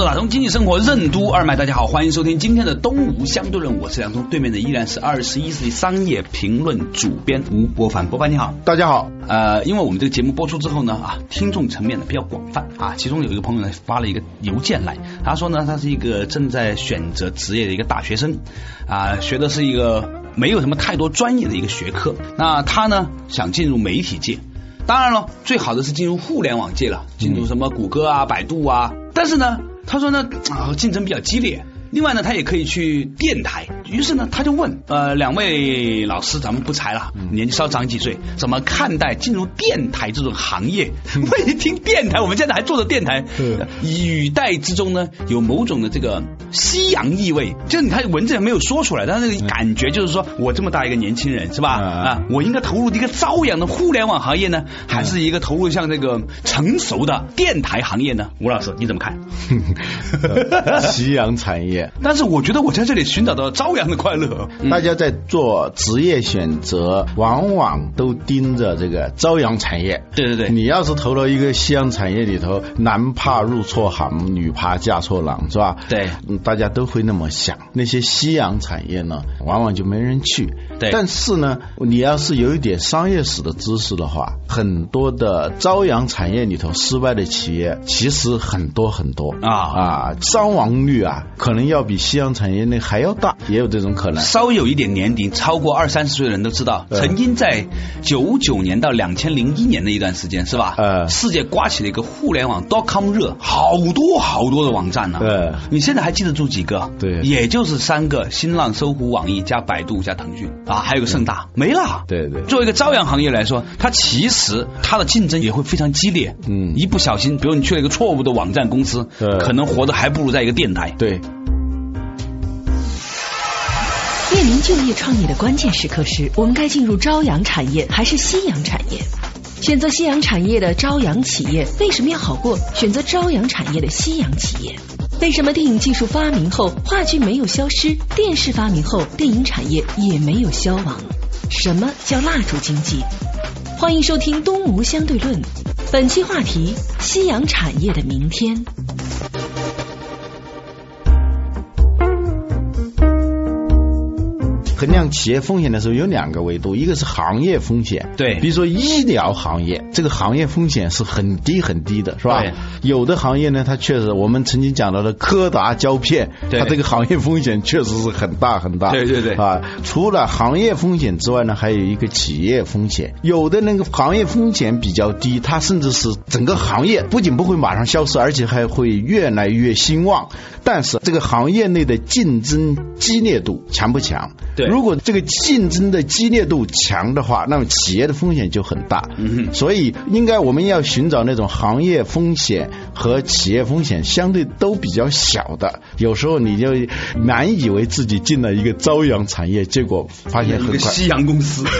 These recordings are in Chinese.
作者打通经济生活任督二脉，大家好，欢迎收听今天的东吴相对论，我是梁东，对面的依然是二十一世纪商业评论主编吴伯凡，伯凡你好，大家好。呃，因为我们这个节目播出之后呢，啊，听众层面呢比较广泛啊，其中有一个朋友呢发了一个邮件来，他说呢，他是一个正在选择职业的一个大学生啊，学的是一个没有什么太多专业的一个学科，那他呢想进入媒体界，当然了，最好的是进入互联网界了，进入什么谷歌啊、百度啊，但是呢。他说呢，啊，竞争比较激烈。另外呢，他也可以去电台。于是呢，他就问，呃，两位老师，咱们不才了，年纪稍长几岁，怎么看待进入电台这种行业？我一听电台，我们现在还做着电台，语带之中呢，有某种的这个西洋意味。就是你看文字也没有说出来，但是感觉就是说我这么大一个年轻人，是吧？啊，我应该投入一个朝阳的互联网行业呢，还是一个投入像这个成熟的电台行业呢？吴老师，你怎么看？西洋产业。但是我觉得我在这里寻找到朝阳的快乐。大家在做职业选择，往往都盯着这个朝阳产业。对对对，你要是投了一个夕阳产业里头，男怕入错行，女怕嫁错郎，是吧？对，大家都会那么想。那些夕阳产业呢，往往就没人去。对，但是呢，你要是有一点商业史的知识的话，很多的朝阳产业里头失败的企业，其实很多很多啊啊，伤亡率啊，可能要比夕阳产业内还要大，也有这种可能。稍微有一点年龄，超过二三十岁的人都知道，曾经在九九年到两千零一年的一段时间，是吧？呃，世界刮起了一个互联网 dot com 热，好多好多的网站呢。对，你现在还记得住几个？对，也就是三个：新浪、搜狐、网易加百度加腾讯啊，还有个盛大，没了。对对。作为一个朝阳行业来说，它其实它的竞争也会非常激烈。嗯，一不小心，比如你去了一个错误的网站公司，可能活得还不如在一个电台。对。面临就业创业的关键时刻时，我们该进入朝阳产业还是夕阳产业？选择夕阳产业的朝阳企业为什么要好过选择朝阳产业的夕阳企业？为什么电影技术发明后话剧没有消失，电视发明后电影产业也没有消亡？什么叫蜡烛经济？欢迎收听《东吴相对论》，本期话题：夕阳产业的明天。衡量企业风险的时候有两个维度，一个是行业风险，对，比如说医疗行业，这个行业风险是很低很低的，是吧？有的行业呢，它确实我们曾经讲到的柯达胶片，它这个行业风险确实是很大很大。对对对啊，除了行业风险之外呢，还有一个企业风险。有的那个行业风险比较低，它甚至是整个行业不仅不会马上消失，而且还会越来越兴旺。但是这个行业内的竞争激烈度强不强？对。如果这个竞争的激烈度强的话，那么企业的风险就很大。嗯，所以应该我们要寻找那种行业风险和企业风险相对都比较小的。有时候你就难以为自己进了一个朝阳产业，结果发现很快夕阳公司。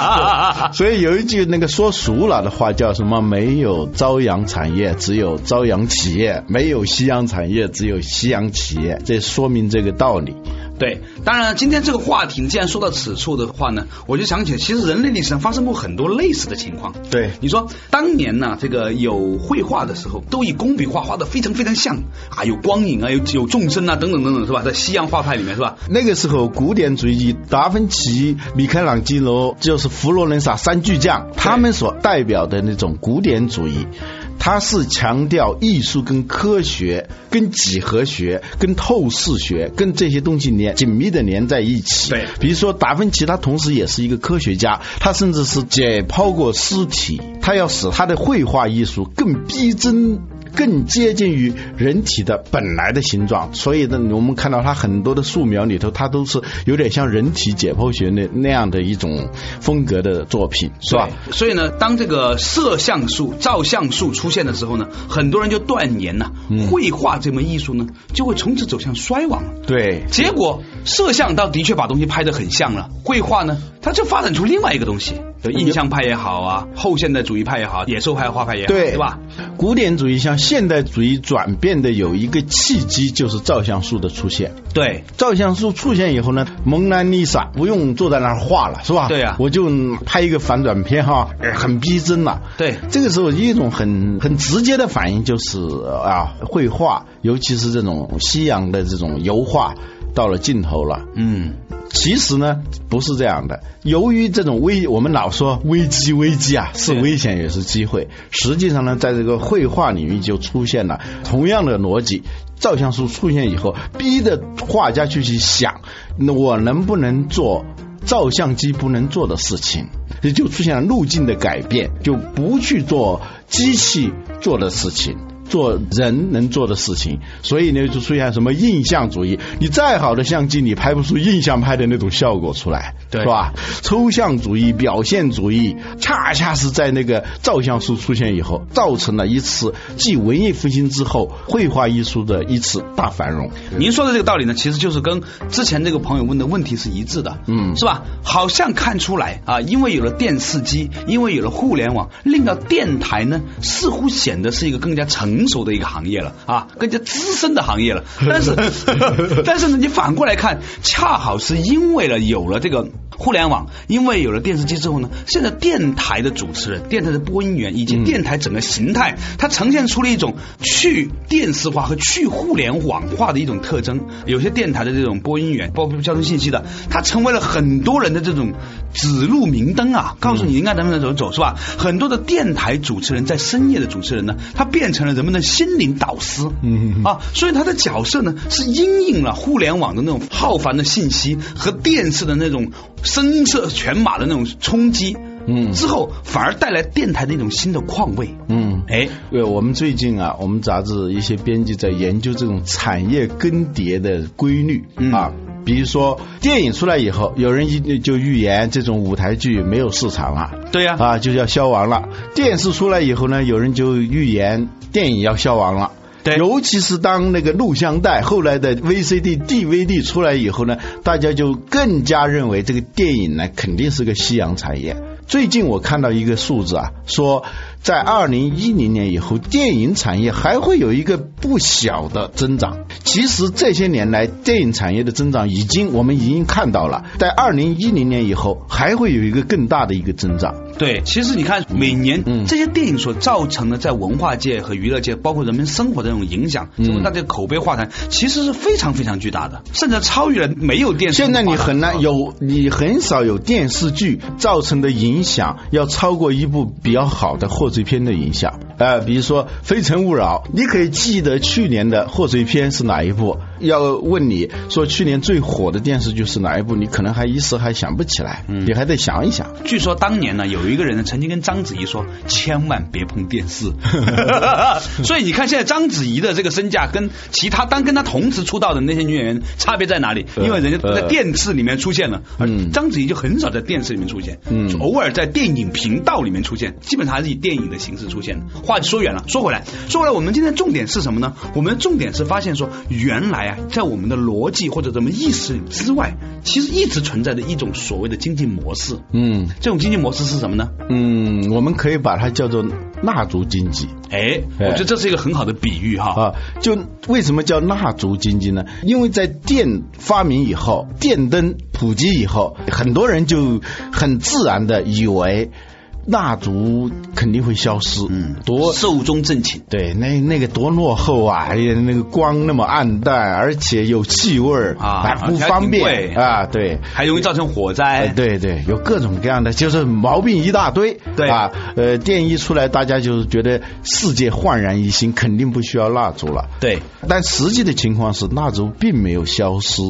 所以有一句那个说俗了的话叫什么？没有朝阳产业，只有朝阳企业；没有夕阳产业，只有夕阳企业。这说明这个道理。对，当然今天这个话题既然说到此处的话呢，我就想起其实人类历史上发生过很多类似的情况。对，你说当年呢，这个有绘画的时候，都以工笔画画的非常非常像啊，有光影啊，有有众生啊，等等等等，是吧？在西洋画派里面，是吧？那个时候古典主义，达芬奇、米开朗基罗就是佛罗伦萨三巨匠，他们所代表的那种古典主义。它是强调艺术跟科学、跟几何学、跟透视学、跟这些东西连紧密的连在一起。对，比如说达芬奇，他同时也是一个科学家，他甚至是解剖过尸体，他要使他的绘画艺术更逼真。更接近于人体的本来的形状。所以呢，我们看到它很多的素描里头，它都是有点像人体解剖学那那样的一种风格的作品，是吧？所以呢，当这个摄像术、照相术出现的时候呢，很多人就断言呐、嗯绘画这门艺术呢就会从此走向衰亡。对，结果摄像倒的确把东西拍得很像了，绘画呢，它就发展出另外一个东西，就印象派也好啊，后现代主义派也好，野兽派、画派也好，对对吧？古典主义向现代主义转变的有一个契机，就是照相术的出现。对，照相术出现以后呢，蒙娜丽莎不用坐在那儿画了，是吧？对啊我就拍一个反转片哈，呃很逼真了。对这个时候一种很很直接的反应就是啊，绘画，尤其是这种西洋的这种油画，到了尽头了。嗯，其实呢，不是这样的。由于这种危，我们老说危机危机啊，是危险也是机会。实际上呢，在这个绘画领域就出现了同样的逻辑。照相术出现以后，逼着画家去去想，那我能不能做照相机不能做的事情？也就出现了路径的改变，就不去做机器做的事情。做人能做的事情，所以呢就出现什么印象主义。你再好的相机，你拍不出印象派的那种效果出来，对是吧？抽象主义、表现主义，恰恰是在那个照相术出现以后，造成了一次继文艺复兴之后绘画艺术的一次大繁荣。您说的这个道理呢，其实就是跟之前这个朋友问的问题是一致的，嗯是吧？好像看出来啊，因为有了电视机，因为有了互联网，令到电台呢似乎显得是一个更加成熟的一个行业了啊，更加资深的行业了。但是，但是呢，你反过来看，恰好是因为了有了这个。互联网，因为有了电视机之后呢，现在电台的主持人、电台的播音员以及嗯电台整个形态，它呈现出了一种去电视化和去互联网化的一种特征。有些电台的这种播音员，包括交通信息的，它成为了很多人的这种指路明灯啊，告诉你应该怎么怎么走，是吧？很多的电台主持人在深夜的主持人呢，他变成了人们的心灵导师，嗯啊，所以他的角色呢是因应了互联网的那种浩繁的信息和电视的那种声色犬马的那种冲击，嗯。之后反而带来电台的一种新的况味，嗯，哎，对，我们最近啊，我们杂志一些编辑在研究这种产业更迭的规律、嗯。啊。比如说，电影出来以后，有人一就预言这种舞台剧没有市场了，对呀、啊，就要消亡了。电视出来以后呢，有人就预言电影要消亡了。对尤其是当那个录像带后来的 VCD、DVD 出来以后呢，大家就更加认为这个电影呢肯定是个夕阳产业。最近我看到一个数字啊，说在二零一零年以后，电影产业还会有一个不小的增长。其实这些年来，电影产业的增长已经我们已经看到了，在二零一零年以后还会有一个更大的一个增长。对，其实你看，每年嗯这些电影所造成的在文化界和娱乐界，包括人们生活的这种影响，嗯成为大家口碑化谈，其实是非常非常巨大的，甚至超越了没有电视。现在你很难有，你很少有电视剧造成的影响要超过一部比较好的贺岁片的影响。呃，比如说《非诚勿扰》，你可以记得去年的贺岁片是哪一部？要问你说去年最火的电视剧是哪一部，你可能还一时还想不起来，嗯你还得想一想。据说当年呢，有一个人呢曾经跟章子怡说，千万别碰电视。所以你看，现在章子怡的这个身价跟其他当跟她同时出道的那些女演员差别在哪里？呃因为人家都在呃电视里面出现了，而嗯章子怡就很少在电视里面出现，嗯偶尔在电影频道里面出现，基本上还是以电影的形式出现的。话说远了，说回来，说回来，我们今天重点是什么呢？我们的重点是发现说，原来啊，在我们的逻辑或者咱们意识之外，其实一直存在着一种所谓的经济模式。嗯这种经济模式是什么呢？嗯，我们可以把它叫做蜡烛经济。哎，我觉得这是一个很好的比喻哈。啊，就为什么叫蜡烛经济呢？因为在电发明以后，电灯普及以后，很多人就很自然的以为蜡烛肯定会消失。嗯，多寿终正寝。对，那那个多落后啊！哎呀，那个光那么暗淡，而且有气味儿啊还不方便啊。对，还容易造成火灾。哎，对对，有各种各样的，就是毛病一大堆。对啊，呃，电一出来，大家就是觉得世界焕然一新，肯定不需要蜡烛了。对但实际的情况是，蜡烛并没有消失，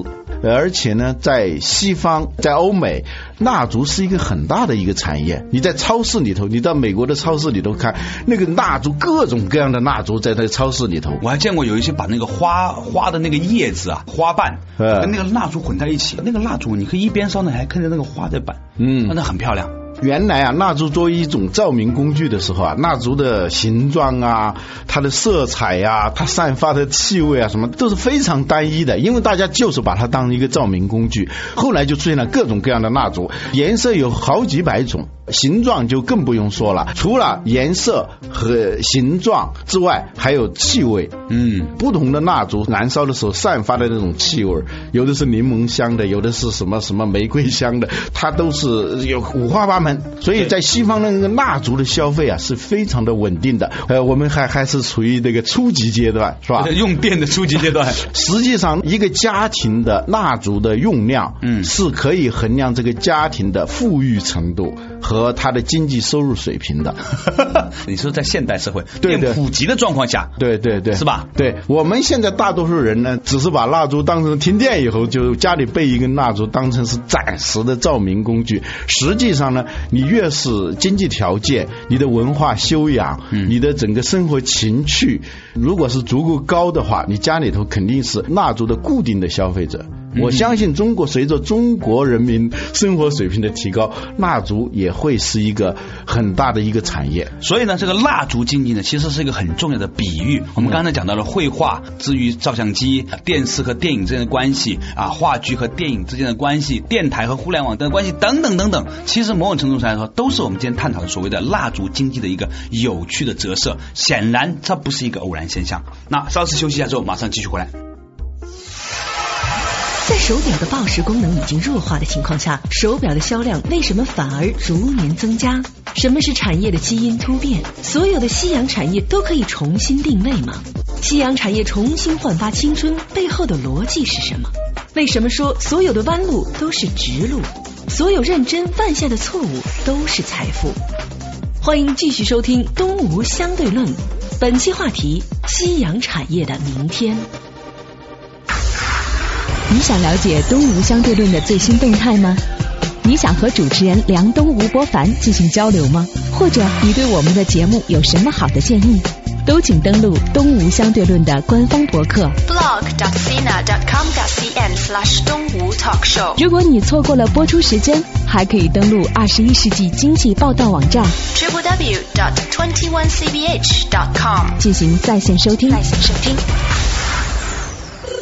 而且呢，在西方，在欧美，蜡烛是一个很大的一个产业。你在超超市里头，你到美国的超市里头看，那个蜡烛各种各样的蜡烛在那个超市里头。我还见过有一些把那个花花的那个叶子啊、花瓣嗯跟那个蜡烛混在一起，那个蜡烛你可以一边烧呢，还看着那个花在摆，嗯那很漂亮。原来啊，蜡烛作为一种照明工具的时候啊，蜡烛的形状啊、它的色彩呀、它散发的气味啊，什么都是非常单一的，因为大家就是把它当一个照明工具。后来就出现了各种各样的蜡烛，颜色有好几百种，形状就更不用说了。除了颜色和形状之外，还有气味。嗯，不同的蜡烛燃烧的时候散发的那种气味，有的是柠檬香的，有的是什么什么玫瑰香的，它都是有五花八门。所以在西方的那个蜡烛的消费啊是非常的稳定的。呃，我们还还是处于这个初级阶段，是吧？用电的初级阶段。实际上，一个家庭的蜡烛的用量，嗯是可以衡量这个家庭的富裕程度和他的经济收入水平的。你说在现代社会对普及的状况下，对对对，是吧？对，我们现在大多数人呢，只是把蜡烛当成停电以后，就家里备一根蜡烛当成是暂时的照明工具。实际上呢，你越是经济条件、你的文化修养、嗯你的整个生活情趣，如果是足够高的话，你家里头肯定是蜡烛的固定的消费者。我相信中国随着中国人民生活水平的提高，蜡烛也会是一个很大的一个产业。所以呢，这个蜡烛经济呢，其实是一个很重要的比喻。我们刚才讲到了绘画至于照相机、电视和电影之间的关系啊，话剧和电影之间的关系，电台和互联网的关系等等等等。其实某种程度上来说，都是我们今天探讨的所谓的蜡烛经济的一个有趣的折射。显然，它不是一个偶然现象。那稍事休息一下之后，马上继续回来。在手表的报时功能已经弱化的情况下，手表的销量为什么反而逐年增加？什么是产业的基因突变？所有的夕阳产业都可以重新定位吗？夕阳产业重新焕发青春背后的逻辑是什么？为什么说所有的弯路都是直路？所有认真犯下的错误都是财富？欢迎继续收听《东吴相对论》，本期话题：夕阳产业的明天。你想了解东吴相对论的最新动态吗？你想和主持人梁东、吴伯凡进行交流吗？或者你对我们的节目有什么好的建议？都请登录东吴相对论的官方博客。blog.sina.com.cn slash 东吴 talk show 如果你错过了播出时间，还可以登录二十一世纪经济报道网站 www.twenty-onecbh.com 进行在线收听。在线收听。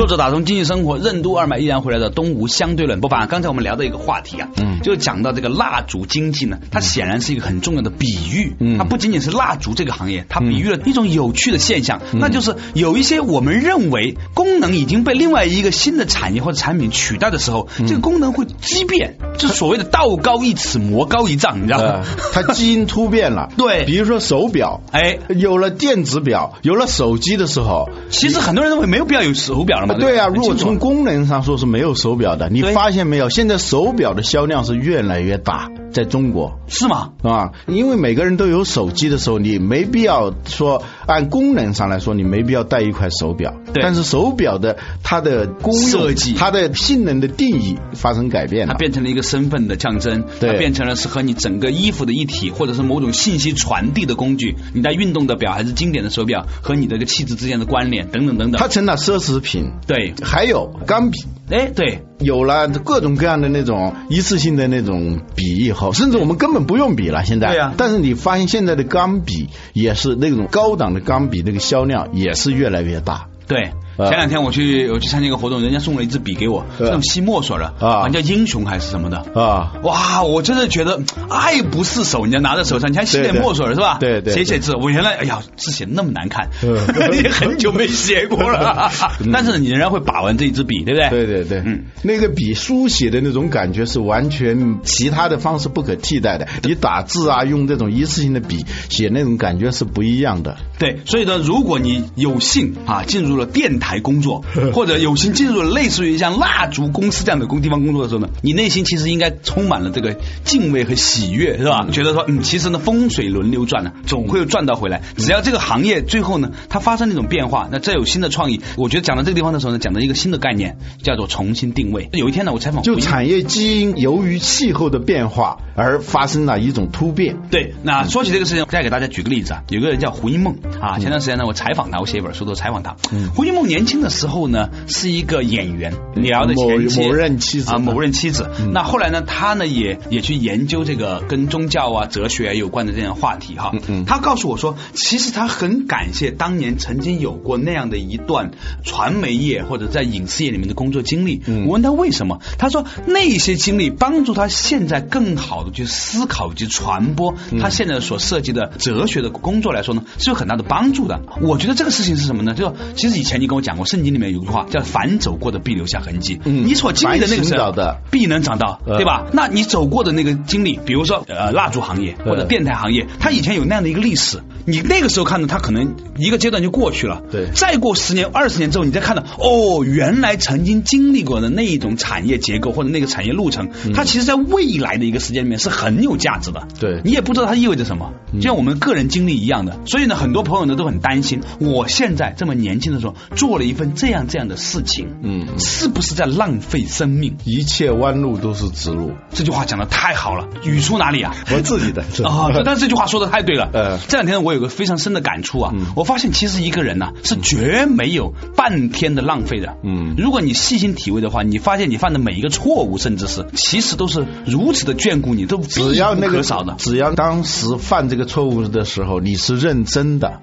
作者打通经济生活任督二脉依然回来的东吴相对论。不凡，刚才我们聊的一个话题啊，嗯就讲到这个蜡烛经济呢，它显然是一个很重要的比喻。嗯它不仅仅是蜡烛这个行业，它比喻了一种有趣的现象，嗯那就是有一些我们认为功能已经被另外一个新的产业或者产品取代的时候，嗯这个功能会畸变，就是所谓的道高一尺，魔高一丈，你知道呃吗？，它基因突变了。对比如说手表，哎，有了电子表，有了手机的时候，其实很多人认为没有必要有手表了嘛。对啊，如果从功能上说是没有手表的，你发现没有？现在手表的销量是越来越大，在中国。是吗？啊，因为每个人都有手机的时候，你没必要说按功能上来说，你没必要带一块手表。对但是手表的它的功用设计它的性能的定义发生改变了。它变成了一个身份的象征，对它变成了是和你整个衣服的一体，或者是某种信息传递的工具。你戴运动的表还是经典的手表，和你的这个气质之间的关联等等等等。它成了奢侈品。对，还有钢笔，哎，对，有了各种各样的那种一次性的那种笔以后，甚至我们根本不用笔了。现在，对啊但是你发现现在的钢笔也是那种高档的钢笔，那个销量也是越来越大。对。呃前两天我去我去参加一个活动，人家送了一支笔给我，呃那种吸墨水的，啊好像叫英雄还是什么的。啊，哇，我真的觉得爱不释手，你要拿在手上，你还吸点墨水是吧？对对写写字，我原来哎呀字写的那么难看，嗯 也很久没写过了。但是你仍然会把玩这一支笔，对不对？对对对，嗯，那个笔书写的那种感觉是完全其他的方式不可替代的。你打字啊，用这种一次性的笔写那种感觉是不一样的。对，所以呢，如果你有幸啊进入了电台台工作，或者有幸进入了类似于像蜡烛公司这样的工地方工作的时候呢，你内心其实应该充满了这个敬畏和喜悦，是吧？觉得说，嗯，其实呢，风水轮流转呢，总会赚到回来。只要这个行业最后呢，它发生那种变化，那再有新的创意，我觉得讲到这个地方的时候呢，讲到一个新的概念，叫做重新定位。有一天呢，我采访就产业基因由于气候的变化而发生了一种突变。对，那说起这个事情，再给大家举个例子啊，有个人叫胡因梦啊，前段时间呢，我采访他，我写一本书都采访他。胡因梦年轻的时候呢，是一个演员，聊的前妻某某任妻子啊，某任妻子。那后来呢，他呢也也去研究这个跟宗教啊、哲学啊有关的这样话题哈。他告诉我说，其实他很感谢当年曾经有过那样的一段传媒业或者在影视业里面的工作经历。我问他为什么，他说那些经历帮助他现在更好的去思考以及传播他现在所涉及的哲学的工作来说呢，是有很大的帮助的。我觉得这个事情是什么呢？就其实以前你跟我讲过，圣经里面有句话叫“凡走过的必留下痕迹”。嗯。你所经历的那个必能找到，呃对吧？那你走过的那个经历，比如说呃蜡烛行业或者呃电台行业，它以前有那样的一个历史，你那个时候看到它可能一个阶段就过去了，对再过十年、二十年之后，你再看到哦，原来曾经经历过的那一种产业结构或者那个产业路程，它其实在未来的一个时间里面是很有价值的。对你也不知道它意味着什么，就像我们个人经历一样的。所以呢，很多朋友呢都很担心，我现在这么年轻的时候做了一份这样这样的事情，嗯是不是在浪费生命？一切弯路都是直路。这句话讲的太好了，语出哪里啊？我自己的 啊、但是这句话说的太对了。呃这两天我有个非常深的感触啊，嗯我发现其实一个人呐、是绝没有半天的浪费的。嗯如果你细心体会的话，你发现你犯的每一个错误，甚至是其实都是如此的眷顾你，都只要那个少的。只要当时犯这个错误的时候，你是认真的。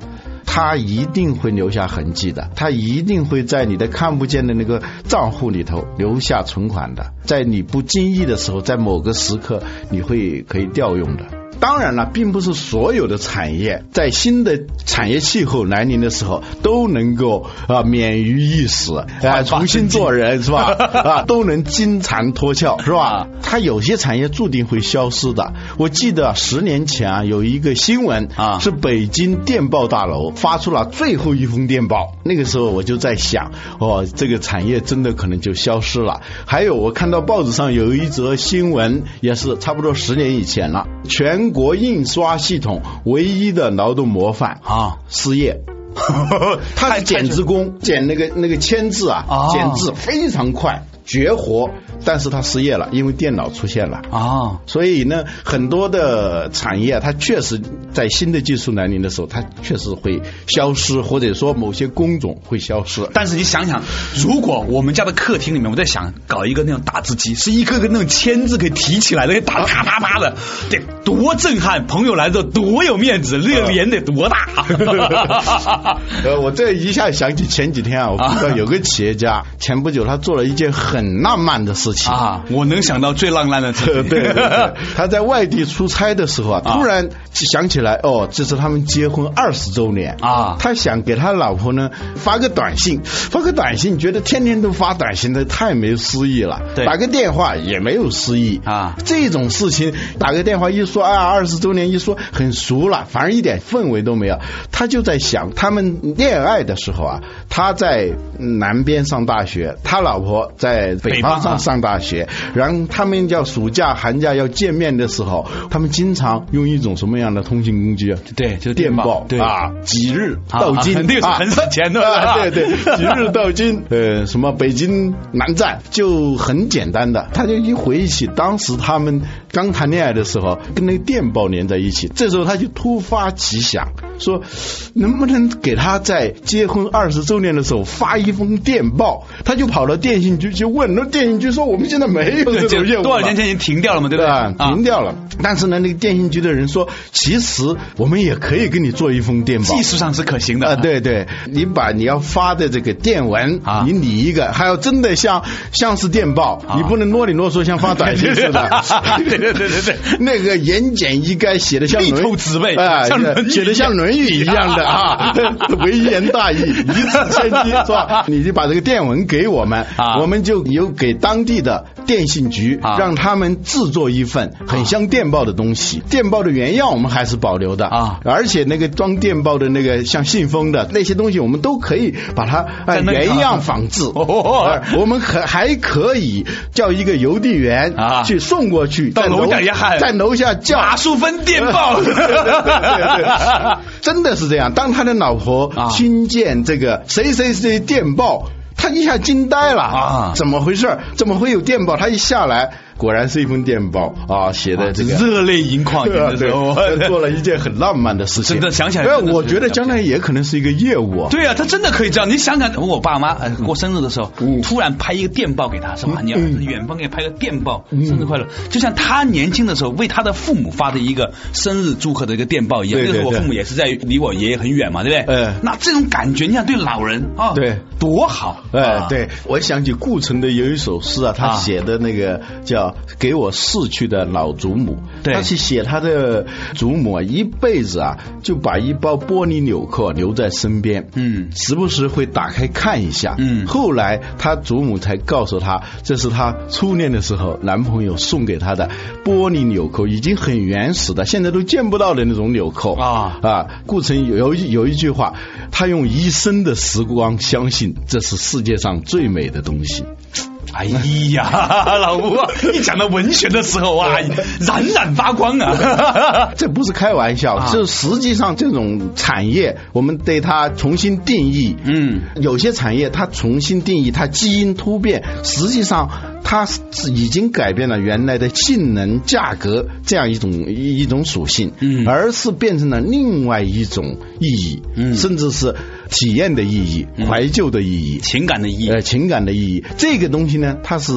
他一定会留下痕迹的，他一定会在你的看不见的那个账户里头留下存款的，在你不经意的时候，在某个时刻你会可以调用的。当然了，并不是所有的产业在新的产业气候来临的时候都能够啊免于一死啊重新做人是吧？啊都能金蝉脱壳是吧？它有些产业注定会消失的。我记得十年前啊有一个新闻啊是北京电报大楼发出了最后一封电报，那个时候我就在想，哦，这个产业真的可能就消失了。还有我看到报纸上有一则新闻，也是差不多十年以前了，全国印刷系统唯一的劳动模范啊失业。他是剪纸工，剪那个那个签字啊啊，剪字非常快，绝活。但是他失业了，因为电脑出现了。啊，所以呢，很多的产业它确实在新的技术来临的时候，它确实会消失，或者说某些工种会消失。但是你想想，如果我们家的客厅里面，我在想搞一个那种打字机，是一个个那种签字可以提起来的，可以打啪啪啪的，得多震撼！朋友来之后多有面子，那个脸得多大？呃，我这一下想起前几天啊，我碰到有个企业家，前不久他做了一件很浪漫的事情。啊，我能想到最浪漫的事 对情。对对对，他在外地出差的时候啊，啊突然想起来，哦，这是他们结婚二十周年。啊。他想给他老婆呢发个短信，发个短信，觉得天天都发短信的太没诗意了，对。打个电话也没有诗意。啊。这种事情打个电话一说啊，二十周年一说很熟了，反而一点氛围都没有。他就在想，他们恋爱的时候啊，他在南边上大学，他老婆在北北方啊。方上上大学，然后他们要暑假寒假要见面的时候，他们经常用一种什么样的通信工具啊？对，就是电报对。啊，几日啊到京啊那个是很省钱的啊 对对，几日到京，呃，什么北京南站就很简单的，他就一回忆起当时他们刚谈恋爱的时候，跟那个电报连在一起，这时候他就突发奇想，说能不能给他在结婚二十周年的时候发一封电报？他就跑到电信局去问，那电信局说我们现在没有这种业务，多少年前已经停掉了嘛，对不对？吧？停掉了。但是呢，那个电信局的人说，其实我们也可以给你做一封电报。技术上是可行的啊，对对，你把你要发的这个电文啊你拟一个，还要真的像像是电报，啊你不能啰里啰嗦像发短信似的。对对对对对 那个言简意赅，写的像力论透纸背写的像《论论语》一样的啊，微言大义，一字千金，是吧？你就把这个电文给我们，啊。我们就有给当地的电信局，啊。让他们制作一份很像电报的东西。电报的原样我们还是保留的啊。而且那个装电报的那个像信封的那些东西，我们都可以把它呃原样仿制。我们可还可以叫一个邮递员啊。去送过去，到在楼底下喊。在楼下叫。马淑芬电报，对对对对对真的是这样。当他的老婆啊听见这个谁谁谁电报，他一下惊呆了啊怎么回事？怎么会有电报？他一下来，果然是一封电报啊，写的这个。热泪盈眶，对啊真的是对，做了一件很浪漫的事情。真的想起来我觉得将来也可能是一个业务啊。对啊，他真的可以这样。你想想，我爸妈呃过生日的时候，嗯突然拍一个电报给他，是吧？你儿子嗯远方给你拍个电报，生日快乐，就像他年轻的时候为他的父母发的一个生日祝贺的一个电报一样。对对对那时候我父母也是在离我爷爷很远嘛，对不对？哎那这种感觉，你想对老人啊，对，多好。哎啊，对，我想起顾城的有一首诗啊，他啊写的那个叫《给我逝去的老祖母》，对。他去写他的祖母啊，一辈子啊就把一包玻璃纽扣啊留在身边，嗯。时不时会打开看一下，嗯。后来他祖母才告诉他，这是他初恋的时候男朋友送给他的玻璃纽扣，已经很原始的，现在都见不到的那种纽扣。啊。啊，顾城有有一句话，他用一生的时光相信这是世界上最美的东西。哎呀，老吴，一讲到文学的时候啊，冉冉发光啊！这不是开玩笑，啊就实际上这种产业，我们对它重新定义。嗯，有些产业它重新定义，它基因突变，实际上它是已经改变了原来的性能、价格这样一种一一种属性，嗯而是变成了另外一种意义，嗯甚至是体验的意义、怀旧的意义。情感的意义呃，情感的意义，这个东西呢，它是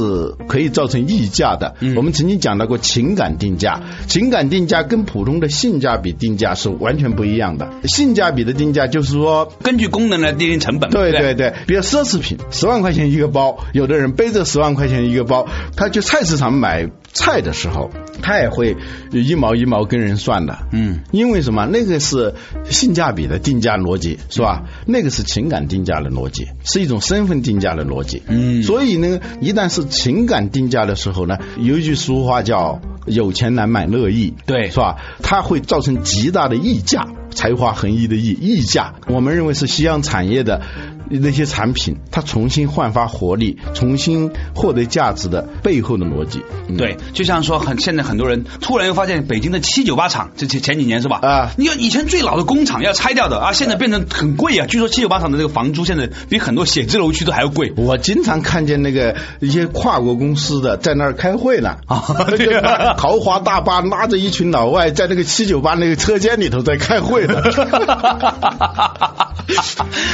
可以造成溢价的。嗯我们曾经讲到过情感定价，情感定价跟普通的性价比定价是完全不一样的。性价比的定价就是说，根据功能来定定成本。对对对，比如奢侈品，十万块钱一个包，有的人背着十万块钱一个包，他去菜市场买菜的时候，他也会一毛一毛跟人算的。嗯，因为什么？那个是性价比的定价逻辑，是吧？那个是情感定价的逻辑，是一种身份定价的逻辑。嗯所以呢，一旦是情感定价的时候呢，有一句俗话叫“有钱难买乐意”，对是吧？它会造成极大的溢价，才华横溢的溢溢价。我们认为是夕阳产业的那些产品，它重新焕发活力，重新获得价值的背后的逻辑。嗯对，就像说很现在很多人突然又发现北京的七九八厂，这前前几年是吧？啊你看以前最老的工厂要拆掉的啊，现在变成很贵啊。据说七九八厂的这个房租现在比很多写字楼区都还要贵。我经常看见那个一些跨国公司的在那儿开会呢，啊 对啊豪华大巴拉着一群老外在那个七九八那个车间里头在开会呢。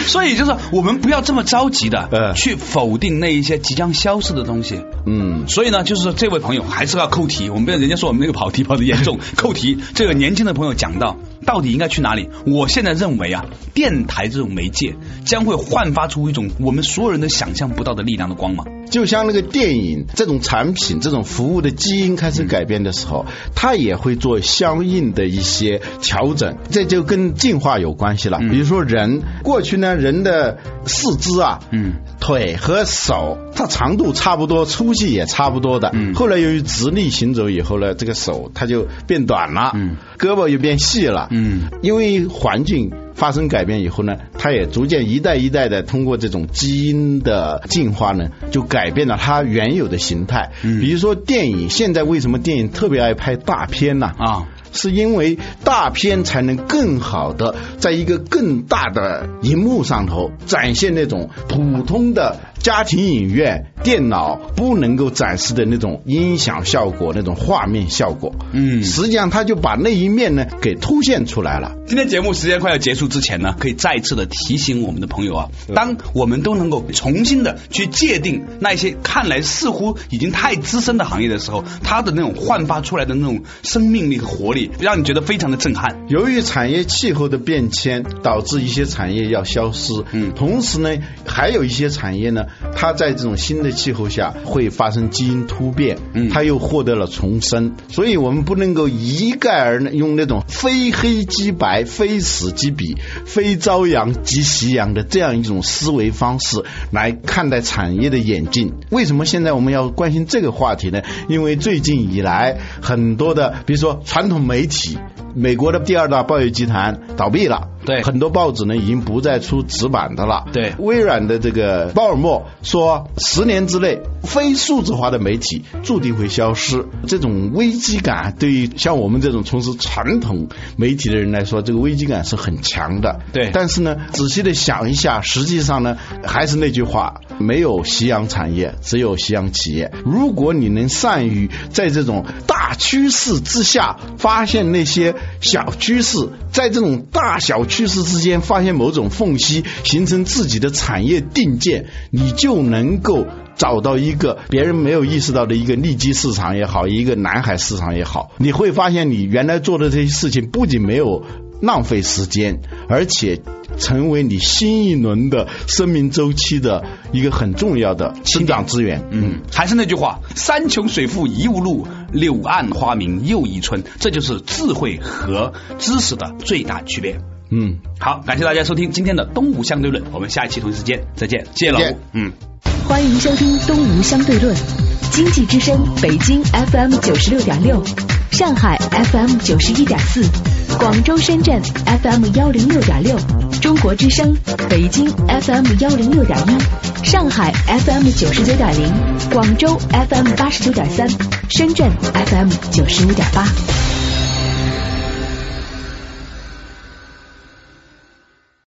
所以就是我们不要这么着急的呃去否定那一些即将消失的东西。嗯，所以呢，就是说这位朋友还是要扣题，我们不要人家说我们那个跑题跑的严重，扣题。这个年轻的朋友讲到到底应该去哪里？我现在认为啊，电台这种媒介将会焕发出一种我们所有人都想象不到的力量的光芒。就像那个电影这种产品、这种服务的基因开始改变的时候，它也会做相应的一些调整，这就跟进化有关系了。比如说人，过去呢，人的四肢啊，嗯，腿和手，它长度差不多，粗细也差不多的。嗯后来由于直立行走以后呢，这个手它就变短了，嗯，胳膊又变细了，嗯，因为环境发生改变以后呢，它也逐渐一代一代的通过这种基因的进化呢，就改变了它原有的形态。嗯比如说电影，现在为什么电影特别爱拍大片呢？啊，是因为大片才能更好的在一个更大的荧幕上头展现那种普通的家庭影院电脑不能够展示的那种音响效果、那种画面效果。嗯实际上他就把那一面呢给凸显出来了。今天节目时间快要结束之前呢，可以再次的提醒我们的朋友啊，当我们都能够重新的去界定那些看来似乎已经太资深的行业的时候，它的那种焕发出来的那种生命力和活力，让你觉得非常的震撼。由于产业气候的变迁，导致一些产业要消失。嗯同时呢，还有一些产业呢，它在这种新的气候下会发生基因突变，嗯它又获得了重生，所以我们不能够一概而论用那种非黑即白、非死即彼、非朝阳即夕阳的这样一种思维方式来看待产业的演进。为什么现在我们要关心这个话题呢？因为最近以来，很多的，比如说传统媒体。美国的第二大报业集团倒闭了，对很多报纸呢已经不再出纸版的了。对微软的这个鲍尔默说，十年之内非数字化的媒体注定会消失。这种危机感对于像我们这种从事传统媒体的人来说，这个危机感是很强的。对但是呢，仔细的想一下，实际上呢，还是那句话，没有夕阳产业，只有夕阳企业。如果你能善于在这种大趋势之下发现那些小趋势，在这种大小趋势之间发现某种缝隙，形成自己的产业定见，你就能够。找到一个别人没有意识到的一个利基市场也好，一个南海市场也好，你会发现你原来做的这些事情不仅没有浪费时间，而且成为你新一轮的生命周期的一个很重要的生长资源。嗯，还是那句话，山穷水复疑无路，柳暗花明又一村，这就是智慧和知识的最大区别。嗯，好，感谢大家收听今天的东吴相对论，我们下一期同一时间再见，谢谢老吴。嗯。欢迎收听《东吴相对论》，经济之声北京 FM 九十六点六，上海 FM 九十一点四，广州、深圳 FM 幺零六点六，中国之声北京 FM 幺零六点一，上海 FM 九十九点零，广州 FM 八十九点三，深圳 FM 九十五点八。